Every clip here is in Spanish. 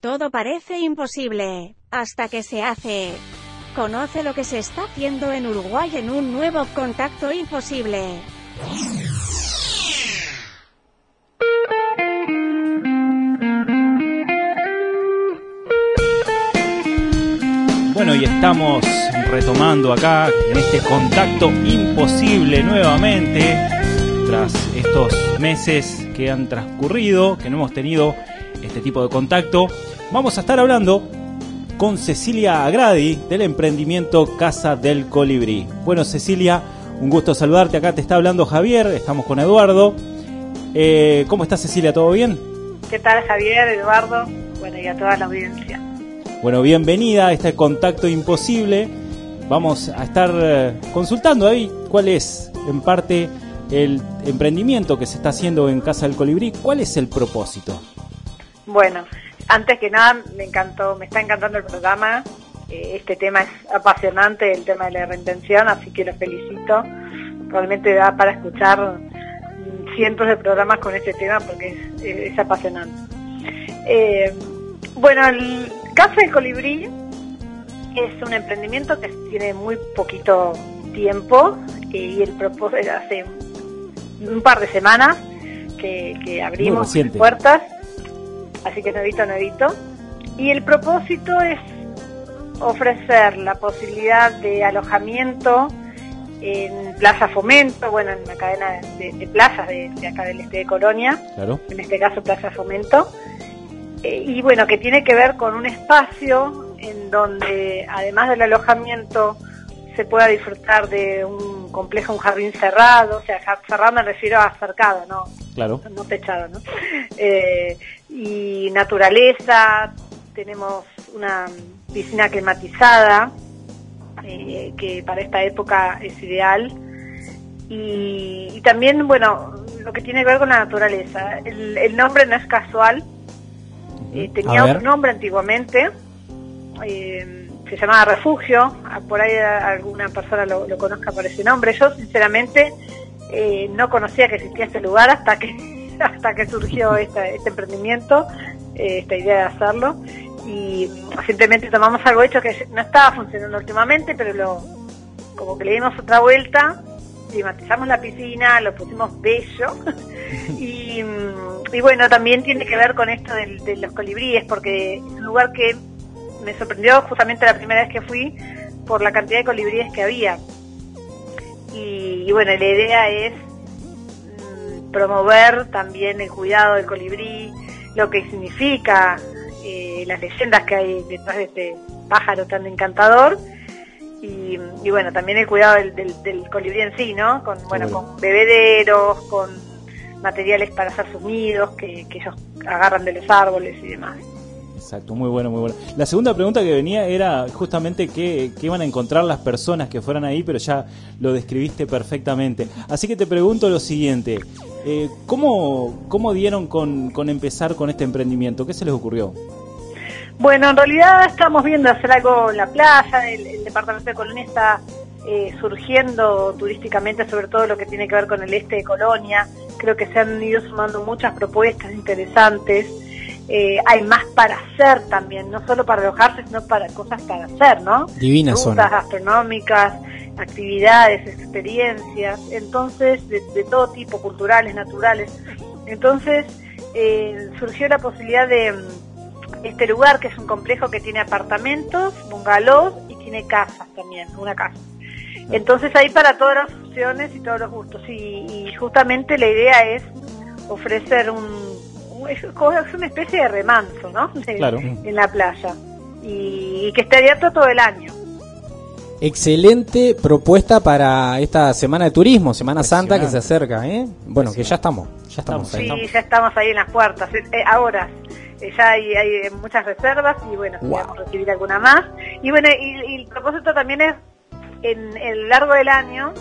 Todo parece imposible, hasta que se hace. Conoce lo que se está haciendo en Uruguay en un nuevo contacto imposible. Bueno, y estamos retomando acá en este contacto imposible nuevamente, tras estos meses que han transcurrido, que no hemos tenido este tipo de contacto. Vamos a estar hablando con Cecilia Agradi del emprendimiento Casa del Colibrí. Bueno, Cecilia, un gusto saludarte. Acá te está hablando Javier, estamos con Eduardo. Eh, ¿Cómo estás, Cecilia? ¿Todo bien? ¿Qué tal, Javier, Eduardo? Bueno, y a toda la audiencia. Bueno, bienvenida a este contacto imposible. Vamos a estar eh, consultando ahí cuál es, en parte, el emprendimiento que se está haciendo en Casa del Colibrí. ¿Cuál es el propósito? Bueno, antes que nada, me encantó, me está encantando el programa. Eh, este tema es apasionante, el tema de la reinvención, así que lo felicito. Realmente da para escuchar cientos de programas con este tema porque es, es apasionante. Eh, bueno, el Casa del Colibrí es un emprendimiento que tiene muy poquito tiempo y el propósito hace un par de semanas que, que abrimos puertas, así que nuevito, nuevito. Y el propósito es ofrecer la posibilidad de alojamiento en Plaza Fomento, bueno, en la cadena de, de plazas de, de, acá del este de Colonia, Claro. en este caso Plaza Fomento, eh, y bueno, que tiene que ver con un espacio en donde además del alojamiento se pueda disfrutar de un complejo, un jardín cerrado, o sea, cerrado me refiero a cercado, no, Claro. no techado, ¿no? Eh, y naturaleza, tenemos una piscina climatizada, eh, que para esta época es ideal. Y, y también, bueno, lo que tiene que ver con la naturaleza. El, el nombre no es casual, eh, tenía otro nombre antiguamente, eh, se llamaba Refugio, ah, por ahí alguna persona lo, lo conozca por ese nombre. Yo, sinceramente, eh, no conocía que existía este lugar hasta que hasta que surgió esta- este emprendimiento, eh, esta idea de hacerlo. Y simplemente tomamos algo hecho que no estaba funcionando últimamente, pero lo como que le dimos otra vuelta, climatizamos la piscina, lo pusimos bello. y, mm, y bueno, también tiene que ver con esto de, los colibríes, porque es un lugar que me sorprendió justamente la primera vez que fui por la cantidad de colibríes que había. Y, y bueno, la idea es promover también el cuidado del colibrí, lo que significa, eh, las leyendas que hay detrás de este pájaro tan encantador. Y, y bueno, también el cuidado del, del- del colibrí en sí, ¿no? Con, bueno, con bebederos, con materiales para hacer sus nidos que, que ellos agarran de los árboles y demás. Exacto, muy bueno, muy bueno. La segunda pregunta que venía era justamente qué, qué iban a encontrar las personas que fueran ahí, pero ya lo describiste perfectamente. Así que te pregunto lo siguiente, eh, ¿cómo, ¿cómo dieron con, con empezar con este emprendimiento? ¿Qué se les ocurrió? Bueno, en realidad estamos viendo hacer algo en la playa, el, el departamento de Colonia está eh, surgiendo turísticamente, sobre todo lo que tiene que ver con el este de Colonia. Creo que se han ido sumando muchas propuestas interesantes. Eh, hay más para hacer también, no solo para alojarse, sino para cosas para hacer, ¿no? Divina Rutas gastronómicas, actividades, experiencias, entonces, de, de todo tipo, culturales, naturales. Entonces, eh, surgió la posibilidad de mm, este lugar, que es un complejo que tiene apartamentos, bungalows y tiene casas también, una casa. Entonces, ahí para todas las opciones y todos los gustos. Y, y justamente la idea es ofrecer un- es como- es una especie de remanso, ¿no? De- Claro. En la playa. Y, y que esté abierto todo el año. Excelente propuesta para esta semana de turismo, Semana Santa que se acerca, ¿eh? Bueno, que ya estamos, ya estamos. Ahí Sí, ya estamos ahí en las puertas. Eh, eh, ahora, eh, ya hay, hay muchas reservas y bueno, Wow. esperamos recibir alguna más. Y bueno, y, y el propósito también es, en el largo del año,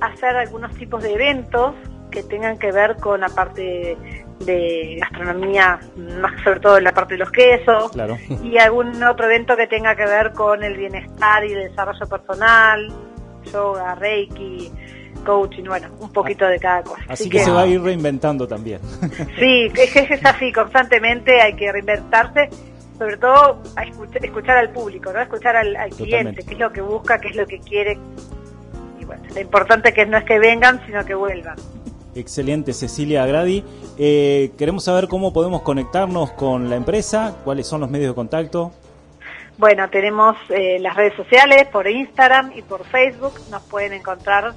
hacer algunos tipos de eventos que tengan que ver con la parte de gastronomía, más sobre todo en la parte de los quesos, Claro. y algún otro evento que tenga que ver con el bienestar y el desarrollo personal, yoga, reiki, coaching, bueno, un poquito de cada cosa. Así, que, se va a ir reinventando también. Sí, es, es así, constantemente hay que reinventarse, sobre todo a escuchar, al público, ¿no? Escuchar al, cliente, qué es lo que busca, qué es lo que quiere. Y bueno, lo importante que no es que vengan, sino que vuelvan. Excelente, Cecilia Gradi. Eh, queremos saber cómo podemos conectarnos con la empresa, cuáles son los medios de contacto. Bueno, tenemos eh, las redes sociales por Instagram y por Facebook. Nos pueden encontrar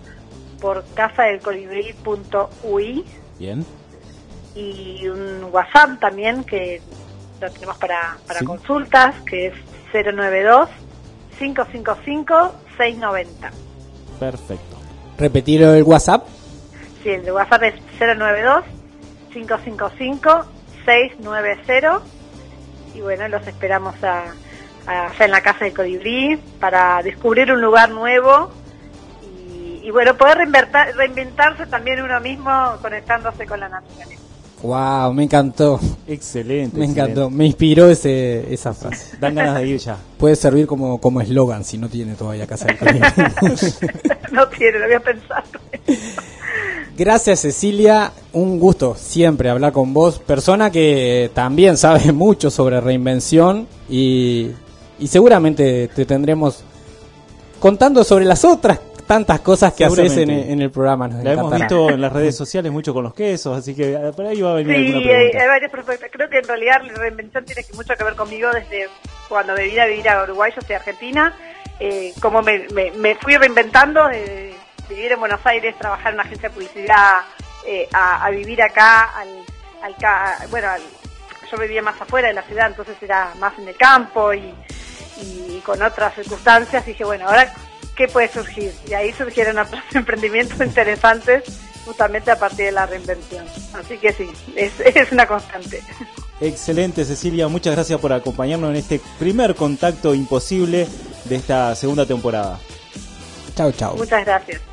por casadelcolibrí.ui. Bien. Y un WhatsApp también que lo tenemos para, para consultas, que es 092 555 690. Perfecto. ¿Repetir el WhatsApp? Sí, el de WhatsApp es 092 555 690 y bueno, los esperamos a, allá en la casa de Colibrí para descubrir un lugar nuevo y, bueno, poder reinventarse también uno mismo conectándose con la naturaleza. Wow, me encantó. Excelente. Me encantó, me inspiró ese, esa frase. Dan ganas de ir ya. Puede servir como como eslogan si no tiene todavía casa de Colibrí. no tiene, lo voy a pensar. Gracias Cecilia, un gusto siempre hablar con vos, persona que también sabe mucho sobre reinvención y, seguramente te tendremos contando sobre las otras tantas cosas que haces en, el programa. la hemos visto en las redes sociales mucho con los quesos, así que eh, por ahí va a venir sí, alguna pregunta. hay varias propuestas. Creo que en realidad la reinvención tiene mucho que ver conmigo desde cuando me vine a vivir a Uruguay, yo soy argentina, eh, como me, me, fui reinventando. Eh, vivir en Buenos Aires, trabajar en una agencia de publicidad, eh, a, vivir acá, al, al bueno, yo vivía más afuera de la ciudad, entonces era más en el campo y, con otras circunstancias. dije, bueno, ahora, ¿qué puede surgir? Y ahí surgieron otros emprendimientos interesantes justamente a partir de la reinvención. Así que sí, es, es una constante. Excelente, Cecilia. Muchas gracias por acompañarnos en este primer contacto imposible de esta segunda temporada. Chao, chao. Muchas gracias.